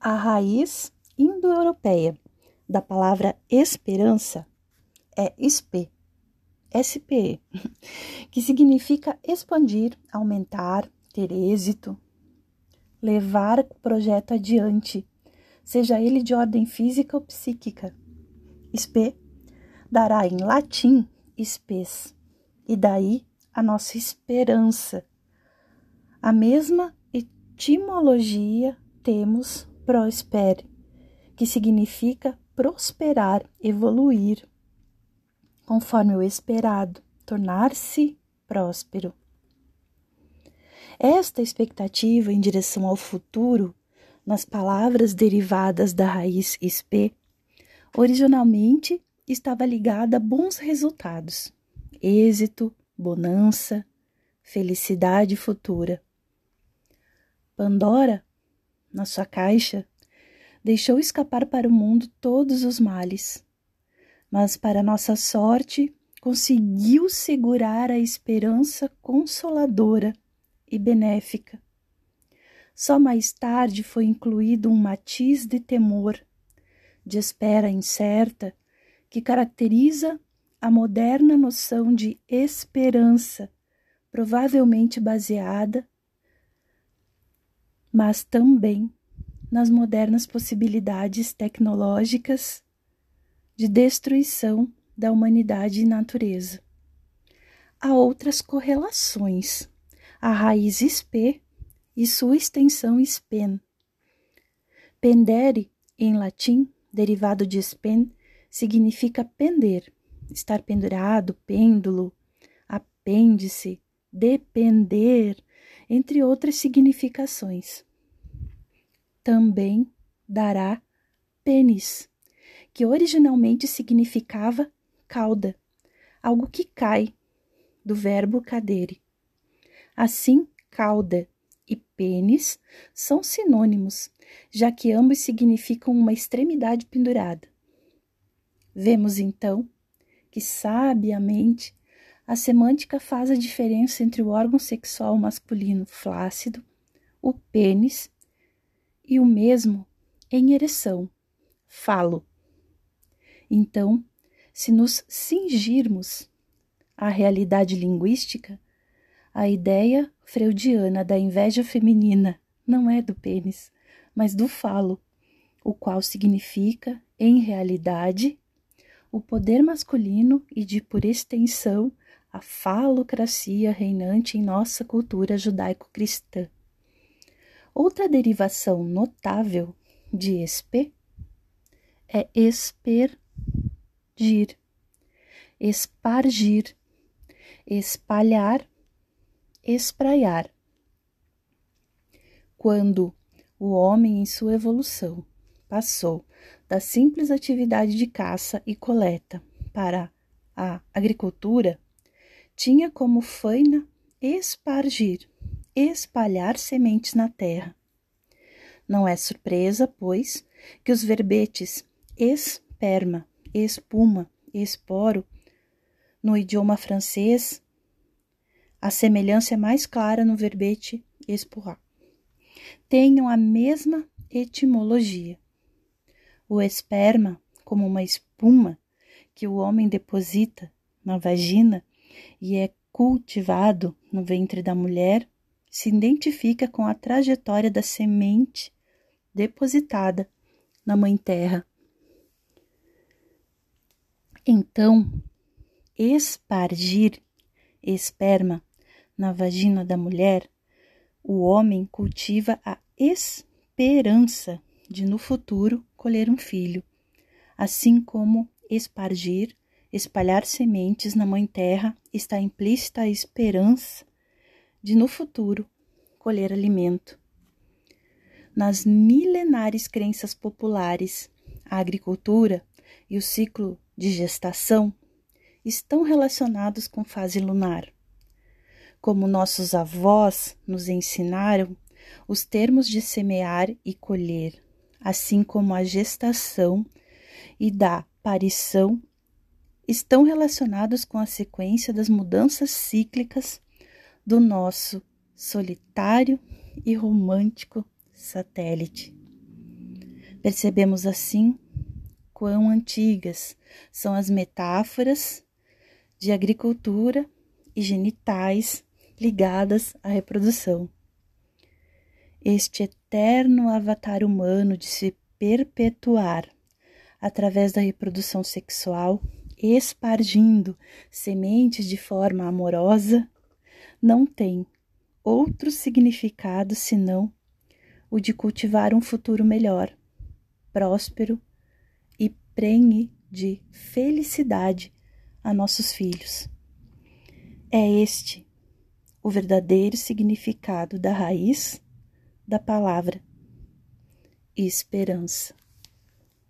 A raiz indo-europeia da palavra esperança é SPE, SPE, que significa expandir, aumentar, ter êxito, levar o projeto adiante, seja ele de ordem física ou psíquica. SPE dará em latim spes, e daí a nossa esperança. A mesma etimologia temos prospere, que significa prosperar, evoluir, conforme o esperado, tornar-se próspero. Esta expectativa em direção ao futuro, nas palavras derivadas da raiz sp, originalmente estava ligada a bons resultados, êxito, bonança, felicidade futura. Pandora na sua caixa, deixou escapar para o mundo todos os males. Mas, para nossa sorte, conseguiu segurar a esperança consoladora e benéfica. Só mais tarde foi incluído um matiz de temor, de espera incerta, que caracteriza a moderna noção de esperança, provavelmente baseada mas também nas modernas possibilidades tecnológicas de destruição da humanidade e natureza. Há outras correlações, a raiz sp e sua extensão spen. Pendere, em latim, derivado de spen, significa pender, estar pendurado, pêndulo, apêndice, depender, entre outras significações. Também dará pênis, que originalmente significava cauda, algo que cai, do verbo cadere. Assim, cauda e pênis são sinônimos, já que ambos significam uma extremidade pendurada. Vemos então que sabiamente a semântica faz a diferença entre o órgão sexual masculino flácido, o pênis, e o mesmo em ereção, falo. Então, se nos cingirmos à realidade linguística, a ideia freudiana da inveja feminina não é do pênis, mas do falo, o qual significa, em realidade, o poder masculino e, de por extensão, a falocracia reinante em nossa cultura judaico-cristã. Outra derivação notável de espe é espergir, espargir, espalhar, espraiar. Quando o homem, em sua evolução, passou da simples atividade de caça e coleta para a agricultura, tinha como faina espargir, espalhar sementes na terra. Não é surpresa, pois, que os verbetes esperma, espuma, esporo, no idioma francês, a semelhança é mais clara no verbete espurrar, tenham a mesma etimologia. O esperma, como uma espuma que o homem deposita na vagina, e é cultivado no ventre da mulher, se identifica com a trajetória da semente depositada na Mãe Terra. Então, espargir esperma na vagina da mulher, o homem cultiva a esperança de no futuro colher um filho, assim como espargir espalhar sementes na Mãe Terra está implícita a esperança de no futuro colher alimento. Nas milenares crenças populares, a agricultura e o ciclo de gestação estão relacionados com fase lunar. Como nossos avós nos ensinaram, os termos de semear e colher, assim como a gestação e da aparição estão relacionados com a sequência das mudanças cíclicas do nosso solitário e romântico satélite. Percebemos assim quão antigas são as metáforas de agricultura e genitais ligadas à reprodução. Este eterno avatar humano de se perpetuar através da reprodução sexual, espargindo sementes de forma amorosa, não tem outro significado senão o de cultivar um futuro melhor, próspero e prenhe de felicidade a nossos filhos. É este o verdadeiro significado da raiz da palavra esperança.